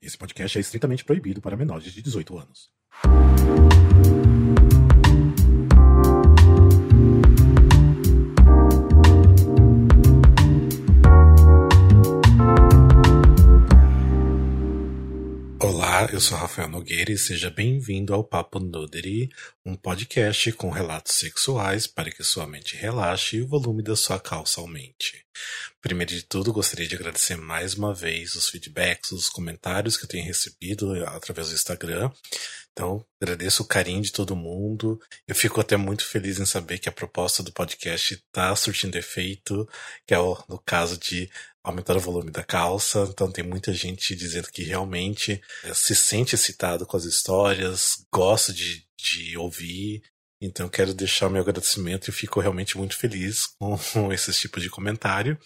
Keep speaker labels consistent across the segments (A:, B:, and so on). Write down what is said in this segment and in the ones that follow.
A: Esse podcast é estritamente proibido para menores de 18 anos. Olá, eu sou Rafael Nogueira e seja bem-vindo ao Papo Nudity, um podcast com relatos sexuais para que sua mente relaxe e o volume da sua calça aumente. Primeiro de tudo, gostaria de agradecer mais uma vez os feedbacks, os comentários que eu tenho recebido através do Instagram. Então, agradeço o carinho de todo mundo. Eu fico até muito feliz em saber que a proposta do podcast está surtindo efeito, que é o, no caso de aumentar o volume da calça. Então tem muita gente dizendo que realmente é, se sente excitado com as histórias, gosta de, de ouvir. Então quero deixar meu agradecimento e fico realmente muito feliz com esse tipo de comentário,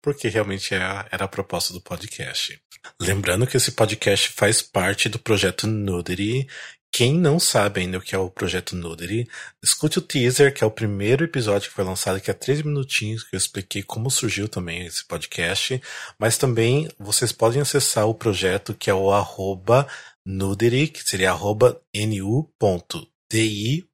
A: porque realmente é era a proposta do podcast. Lembrando que esse podcast faz parte do projeto Nudity, quem não sabe ainda o que é o projeto Nudity, escute o teaser, que é o primeiro episódio que foi lançado, que é três minutinhos, que eu expliquei como surgiu também esse podcast. Mas também vocês podem acessar o projeto, que é o arroba que seria arroba nu.di.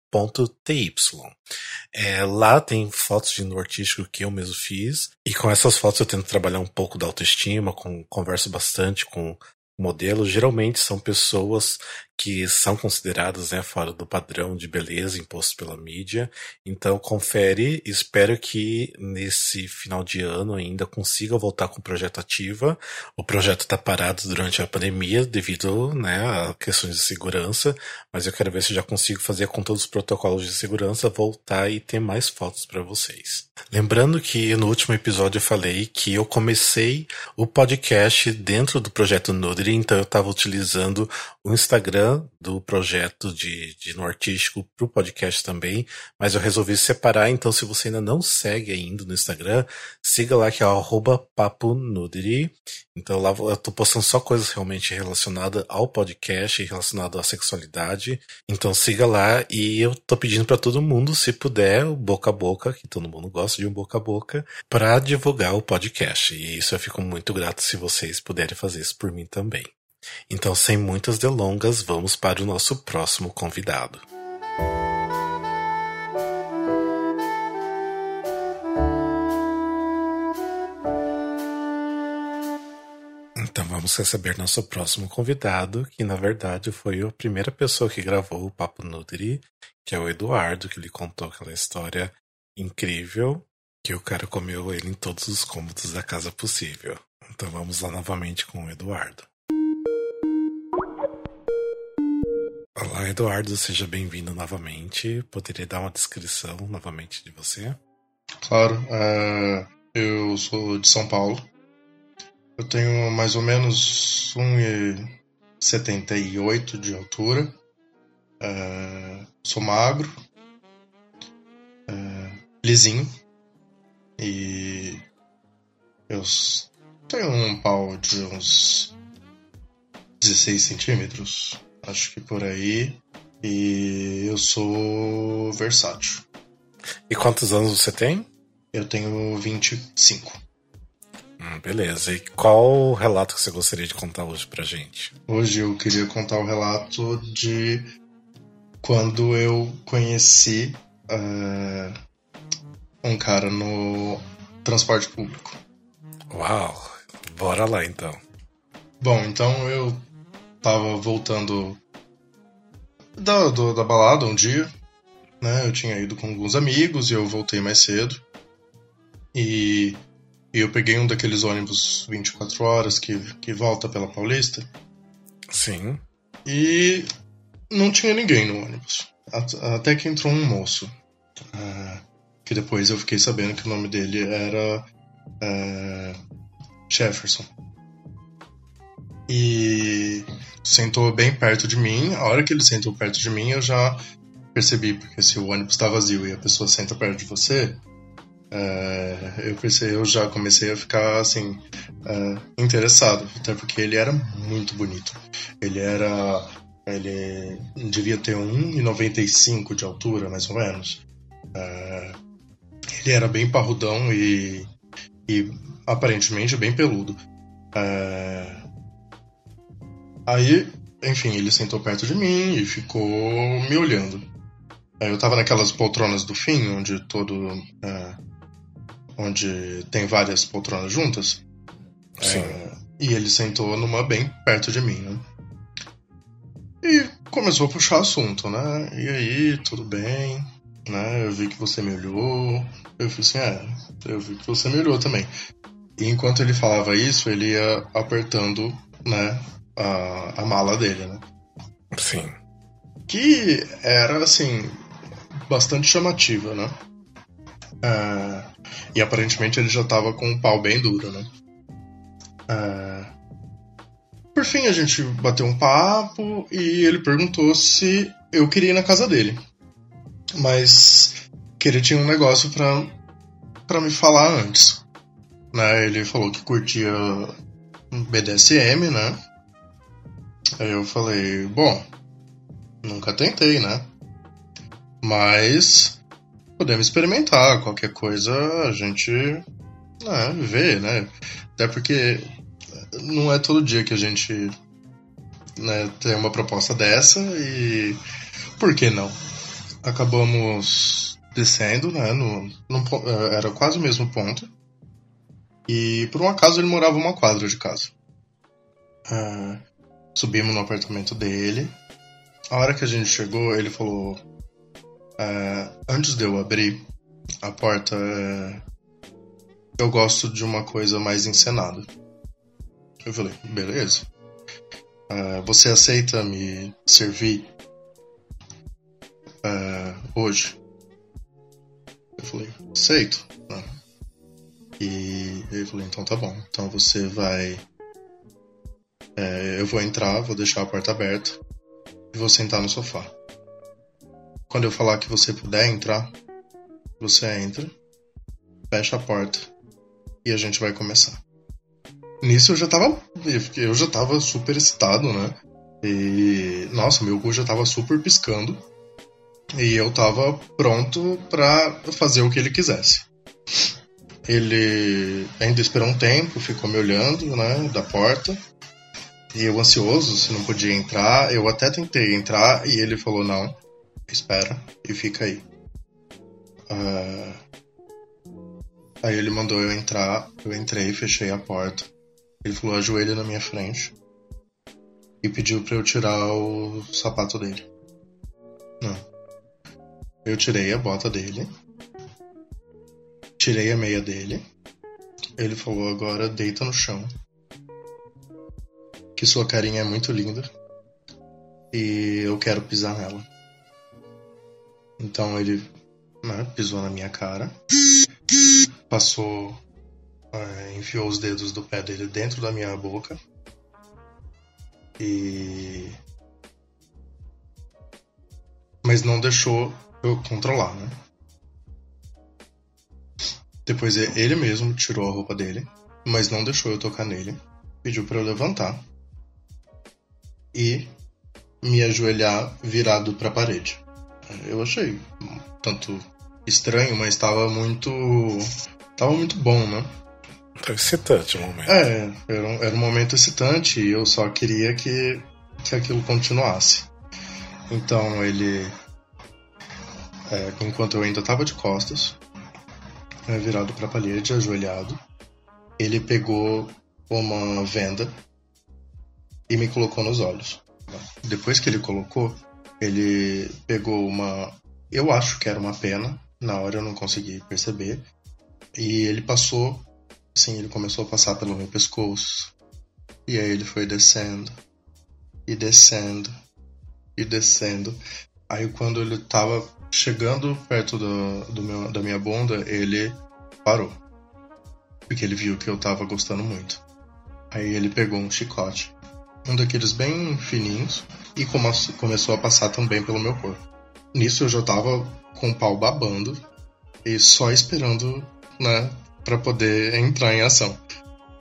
A: É, lá tem fotos de no artístico que eu mesmo fiz, e com essas fotos eu tento trabalhar um pouco da autoestima, com, converso bastante com modelos. Geralmente são pessoas que são consideradas né, fora do padrão de beleza imposto pela mídia. Então confere, espero que nesse final de ano ainda consiga voltar com o projeto ativa. O projeto está parado durante a pandemia devido né, a questões de segurança, mas eu quero ver se já consigo fazer com todos os protocolos de segurança voltar e ter mais fotos para vocês. Lembrando que no último episódio eu falei que eu comecei o podcast dentro do projeto Nudry, então eu estava utilizando o Instagram do projeto de, de no artístico para o podcast também, mas eu resolvi separar, então se você ainda não segue ainda no Instagram, siga lá que é o nudity. Então lá eu tô postando só coisas realmente relacionadas ao podcast, relacionado à sexualidade. Então siga lá e eu tô pedindo para todo mundo, se puder, boca a boca, que todo mundo gosta de um boca a boca, para divulgar o podcast. E isso eu fico muito grato se vocês puderem fazer isso por mim também. Então, sem muitas delongas, vamos para o nosso próximo convidado. Então vamos receber nosso próximo convidado, que na verdade foi a primeira pessoa que gravou o Papo Nutri, que é o Eduardo, que lhe contou aquela história incrível que o cara comeu ele em todos os cômodos da casa possível. Então vamos lá novamente com o Eduardo. Olá, Eduardo, seja bem-vindo novamente. Poderia dar uma descrição novamente de você?
B: Claro, uh, eu sou de São Paulo. Eu tenho mais ou menos 1,78 de altura. Uh, sou magro, uh, lisinho e eu tenho um pau de uns 16 centímetros acho que por aí. E eu sou versátil.
A: E quantos anos você tem?
B: Eu tenho 25.
A: Hum, beleza. E qual relato que você gostaria de contar hoje pra gente?
B: Hoje eu queria contar o relato de quando eu conheci uh, um cara no transporte público.
A: Uau! Bora lá então.
B: Bom, então eu tava voltando da, do, da balada um dia, né? Eu tinha ido com alguns amigos e eu voltei mais cedo. E, e eu peguei um daqueles ônibus 24 horas que, que volta pela Paulista.
A: Sim.
B: E não tinha ninguém no ônibus. Até que entrou um moço. Uh, que depois eu fiquei sabendo que o nome dele era uh, Jefferson. E sentou bem perto de mim. A hora que ele sentou perto de mim, eu já percebi, porque se o ônibus está vazio e a pessoa senta perto de você, é, eu percebi, eu já comecei a ficar assim é, interessado, até porque ele era muito bonito. Ele era, ele devia ter 1,95 de altura, mais ou menos. É, ele era bem parrudão e, e aparentemente bem peludo. É, Aí, enfim, ele sentou perto de mim e ficou me olhando. Aí eu tava naquelas poltronas do fim, onde todo. É, onde tem várias poltronas juntas.
A: Sim.
B: É, e ele sentou numa bem perto de mim, né? E começou a puxar assunto, né? E aí, tudo bem? Né? Eu vi que você me olhou. Eu falei assim, é, eu vi que você me olhou também. E enquanto ele falava isso, ele ia apertando, né, a, a mala dele, né?
A: Sim.
B: Que era, assim, bastante chamativa, né? É, e aparentemente ele já tava com o pau bem duro, né? É, por fim, a gente bateu um papo e ele perguntou se eu queria ir na casa dele. Mas que ele tinha um negócio pra, pra me falar antes. Né? Ele falou que curtia BDSM, né? Aí eu falei, bom, nunca tentei, né? Mas podemos experimentar, qualquer coisa a gente né, vê, né? Até porque não é todo dia que a gente né, tem uma proposta dessa e por que não? Acabamos descendo, né? No, no, era quase o mesmo ponto. E por um acaso ele morava uma quadra de casa. Uh, subimos no apartamento dele. A hora que a gente chegou, ele falou: uh, Antes de eu abrir a porta, uh, eu gosto de uma coisa mais encenada. Eu falei, beleza. Uh, você aceita me servir hoje? Eu falei, aceito. E ele falou, então tá bom. Então você vai. É, eu vou entrar, vou deixar a porta aberta e vou sentar no sofá. Quando eu falar que você puder entrar, você entra, fecha a porta e a gente vai começar. Nisso eu já tava. Eu já tava super excitado, né? E. Nossa, meu cu já tava super piscando. E eu tava pronto para fazer o que ele quisesse. Ele ainda esperou um tempo, ficou me olhando, né, da porta. E eu ansioso, se não podia entrar. Eu até tentei entrar e ele falou: não, espera e fica aí. Uh... Aí ele mandou eu entrar, eu entrei, fechei a porta. Ele falou ajoelha na minha frente e pediu para eu tirar o sapato dele. Não. Eu tirei a bota dele, tirei a meia dele. Ele falou agora deita no chão. Que sua carinha é muito linda e eu quero pisar nela. Então ele né, pisou na minha cara, passou é, enfiou os dedos do pé dele dentro da minha boca e mas não deixou eu controlar, né? Depois ele mesmo tirou a roupa dele, mas não deixou eu tocar nele. Pediu para eu levantar e me ajoelhar virado para a parede. Eu achei tanto estranho, mas estava muito, tava muito bom, né?
A: Tá excitante o momento.
B: É, era um, era um momento excitante e eu só queria que, que aquilo continuasse. Então ele. É, enquanto eu ainda estava de costas, é, virado para a parede, ajoelhado, ele pegou uma venda e me colocou nos olhos. Depois que ele colocou, ele pegou uma. Eu acho que era uma pena, na hora eu não consegui perceber, e ele passou Sim, ele começou a passar pelo meu pescoço. E aí ele foi descendo. E descendo. E descendo. Aí quando ele tava chegando perto do, do meu, da minha bunda, ele parou. Porque ele viu que eu tava gostando muito. Aí ele pegou um chicote. Um daqueles bem fininhos. E começou a passar também pelo meu corpo. Nisso eu já tava com o pau babando. E só esperando, né, para poder entrar em ação.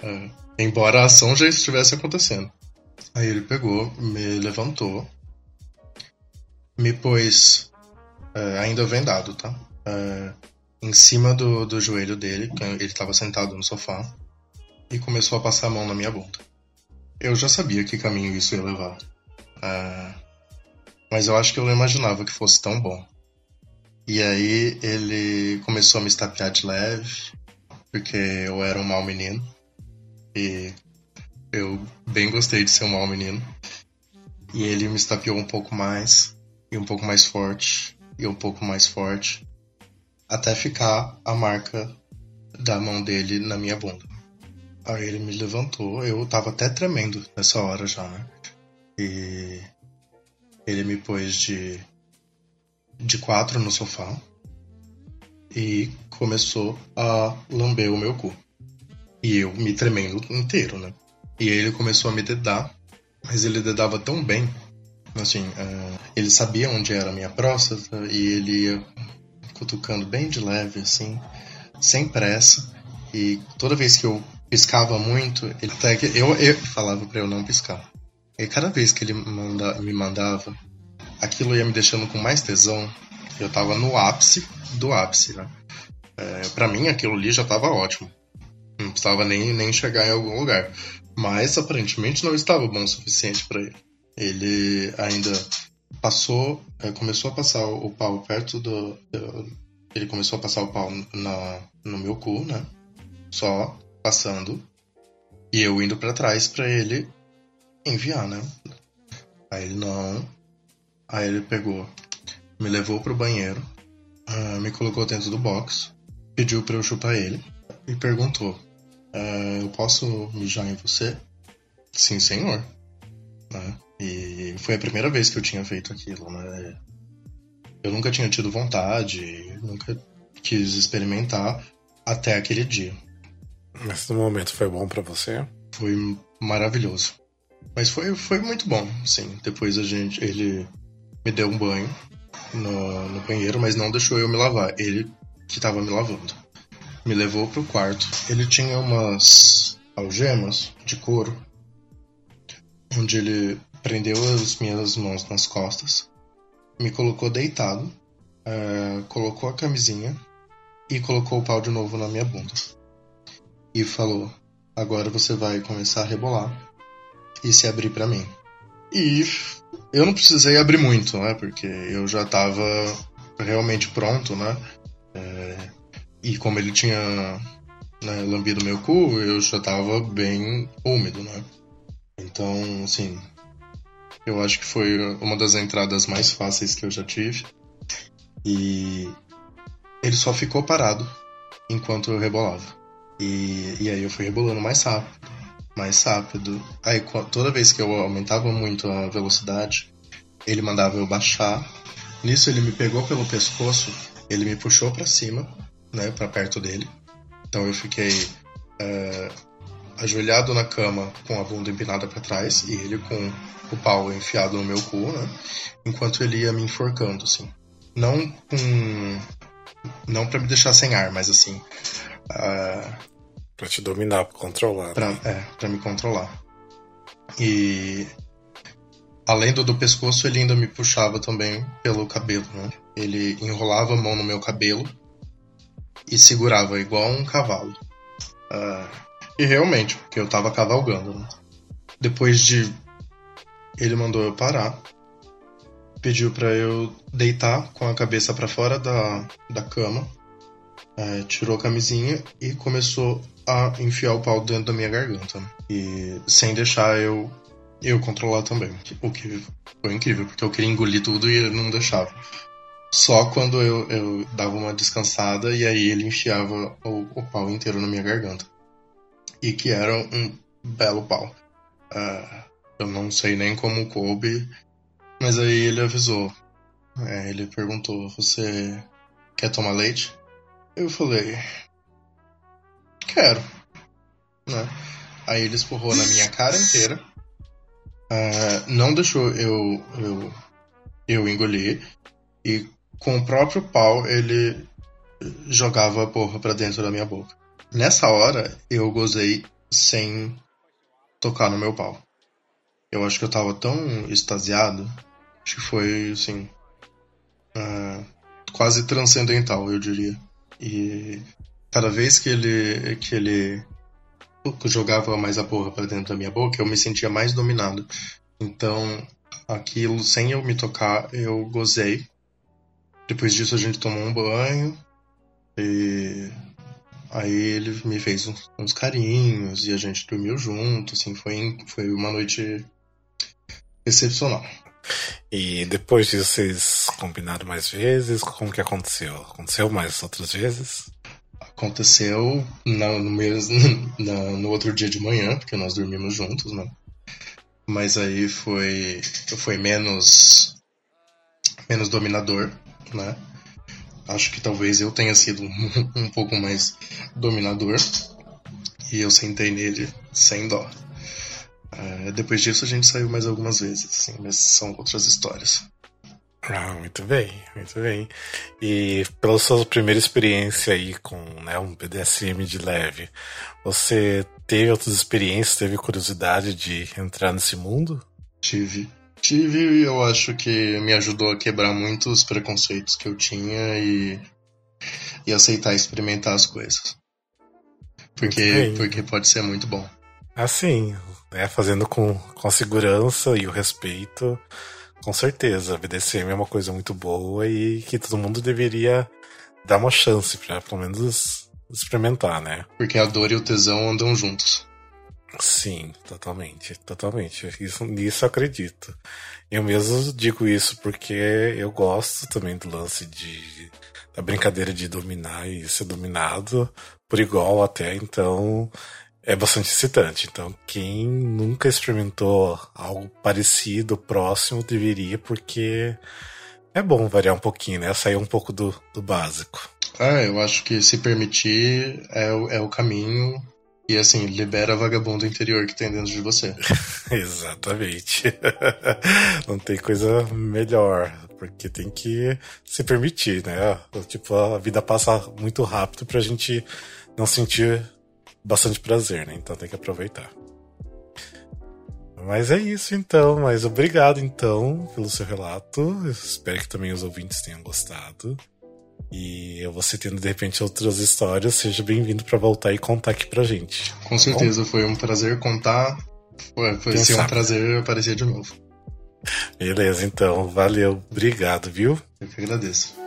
B: É, embora a ação já estivesse acontecendo. Aí ele pegou, me levantou, me pôs é, ainda vendado, tá? É, em cima do, do joelho dele, ele estava sentado no sofá, e começou a passar a mão na minha bunda. Eu já sabia que caminho isso ia levar. Uh, mas eu acho que eu não imaginava que fosse tão bom. E aí ele começou a me estapear de leve, porque eu era um mau menino. E eu bem gostei de ser um mau menino. E ele me estapeou um pouco mais, e um pouco mais forte, e um pouco mais forte, até ficar a marca da mão dele na minha bunda. Aí ele me levantou, eu tava até tremendo nessa hora já, né? E ele me pôs de, de quatro no sofá e começou a lamber o meu cu. E eu me tremendo inteiro, né? E aí ele começou a me dedar, mas ele dedava tão bem, assim, uh, ele sabia onde era a minha próstata e ele ia cutucando bem de leve, assim, sem pressa. E toda vez que eu piscava muito, ele até que eu, eu falava para eu não piscar. E cada vez que ele manda, me mandava, aquilo ia me deixando com mais tesão. Eu tava no ápice do ápice, né? É, para mim aquilo ali já tava ótimo. Não precisava nem, nem chegar em algum lugar. Mas aparentemente não estava bom o suficiente para ele. Ele ainda passou, é, começou a passar o pau perto do, Ele começou a passar o pau na, no meu cu, né? Só passando e eu indo para trás para ele enviar, né? Aí ele não. Aí ele pegou, me levou pro banheiro, uh, me colocou dentro do box, pediu para eu chupar ele e perguntou: uh, Eu posso mijar em você? Sim, senhor. Né? E foi a primeira vez que eu tinha feito aquilo, né? Eu nunca tinha tido vontade, nunca quis experimentar até aquele dia.
A: No momento foi bom para você?
B: Foi maravilhoso. Mas foi, foi muito bom, sim. Depois a gente, ele me deu um banho no, no banheiro, mas não deixou eu me lavar. Ele que estava me lavando. Me levou pro quarto. Ele tinha umas algemas de couro, onde ele prendeu as minhas mãos nas costas, me colocou deitado, uh, colocou a camisinha e colocou o pau de novo na minha bunda e falou: Agora você vai começar a rebolar e se abrir para mim. E eu não precisei abrir muito, né? Porque eu já tava realmente pronto, né? É, e como ele tinha né, lambido meu cu, eu já tava bem úmido, né? Então, assim, eu acho que foi uma das entradas mais fáceis que eu já tive. E ele só ficou parado enquanto eu rebolava. E, e aí eu fui rebolando mais rápido, mais rápido. Aí toda vez que eu aumentava muito a velocidade, ele mandava eu baixar. Nisso ele me pegou pelo pescoço, ele me puxou para cima, né, para perto dele. Então eu fiquei uh, ajoelhado na cama com a bunda empinada para trás e ele com o pau enfiado no meu cu, né? Enquanto ele ia me enforcando, assim. Não com. Não para me deixar sem ar, mas assim. Uh,
A: Pra te dominar, pra controlar.
B: Pra,
A: né?
B: É, pra me controlar. E além do, do pescoço, ele ainda me puxava também pelo cabelo, né? Ele enrolava a mão no meu cabelo e segurava igual um cavalo. Uh, e realmente, porque eu tava cavalgando, né? Depois de. Ele mandou eu parar, pediu para eu deitar com a cabeça para fora da, da cama, uh, tirou a camisinha e começou a enfiar o pau dentro da minha garganta. E sem deixar eu eu controlar também. O que foi incrível, porque eu queria engolir tudo e ele não deixava. Só quando eu, eu dava uma descansada e aí ele enfiava o, o pau inteiro na minha garganta. E que era um belo pau. Uh, eu não sei nem como coube, mas aí ele avisou. É, ele perguntou: Você quer tomar leite? Eu falei: Quero. Né? Aí ele espurrou na minha cara inteira. Uh, não deixou eu, eu, eu engolir. E com o próprio pau ele jogava a porra pra dentro da minha boca. Nessa hora eu gozei sem tocar no meu pau. Eu acho que eu tava tão extasiado. Acho que foi assim. Uh, quase transcendental, eu diria. E cada vez que ele que ele jogava mais a porra pra dentro da minha boca, eu me sentia mais dominado. Então, aquilo, sem eu me tocar, eu gozei. Depois disso, a gente tomou um banho. E aí ele me fez uns, uns carinhos e a gente dormiu junto. Assim, foi, foi uma noite excepcional.
A: E depois disso vocês combinaram mais vezes? Como que aconteceu? Aconteceu mais outras vezes?
B: Aconteceu no, mesmo, no, no outro dia de manhã, porque nós dormimos juntos, né? Mas aí foi, foi menos, menos dominador, né? Acho que talvez eu tenha sido um, um pouco mais dominador. E eu sentei nele sem dó. É, depois disso a gente saiu mais algumas vezes, assim, mas são outras histórias.
A: Ah, muito bem, muito bem. E pela sua primeira experiência aí com né, um BDSM de leve, você teve outras experiências, teve curiosidade de entrar nesse mundo?
B: Tive. Tive e eu acho que me ajudou a quebrar muitos preconceitos que eu tinha e, e aceitar experimentar as coisas. Porque, porque pode ser muito bom.
A: Assim, né, fazendo com, com a segurança e o respeito, com certeza. A BDSM é uma coisa muito boa e que todo mundo deveria dar uma chance para pelo menos experimentar, né?
B: Porque a dor e o tesão andam juntos.
A: Sim, totalmente, totalmente. Isso, nisso eu acredito. Eu mesmo digo isso porque eu gosto também do lance de da brincadeira de dominar e ser dominado por igual até, então é bastante excitante. Então, quem nunca experimentou algo parecido, próximo, deveria, porque é bom variar um pouquinho, né? Sair um pouco do, do básico.
B: Ah, eu acho que se permitir é o, é o caminho. E assim, libera a vagabundo interior que tem dentro de você.
A: Exatamente. Não tem coisa melhor, porque tem que se permitir, né? Tipo, a vida passa muito rápido pra gente não sentir bastante prazer, né? Então tem que aproveitar. Mas é isso então, mas obrigado então pelo seu relato. Eu espero que também os ouvintes tenham gostado. E você tendo de repente outras histórias, seja bem-vindo para voltar e contar aqui pra gente.
B: Com tá certeza, bom? foi um prazer contar. Foi, foi ser um prazer aparecer de novo.
A: Beleza, então, valeu, obrigado, viu?
B: Eu que agradeço.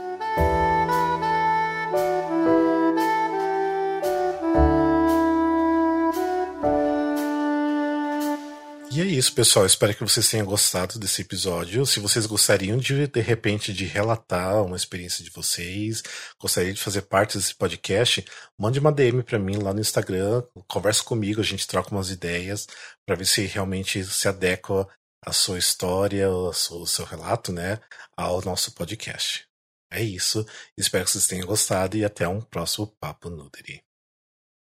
A: Isso, pessoal. Espero que vocês tenham gostado desse episódio. Se vocês gostariam de, de repente, de relatar uma experiência de vocês, gostariam de fazer parte desse podcast, mande uma DM para mim lá no Instagram, converse comigo, a gente troca umas ideias para ver se realmente se adequa a sua história, o seu relato, né, ao nosso podcast. É isso. Espero que vocês tenham gostado e até um próximo Papo Nuderi.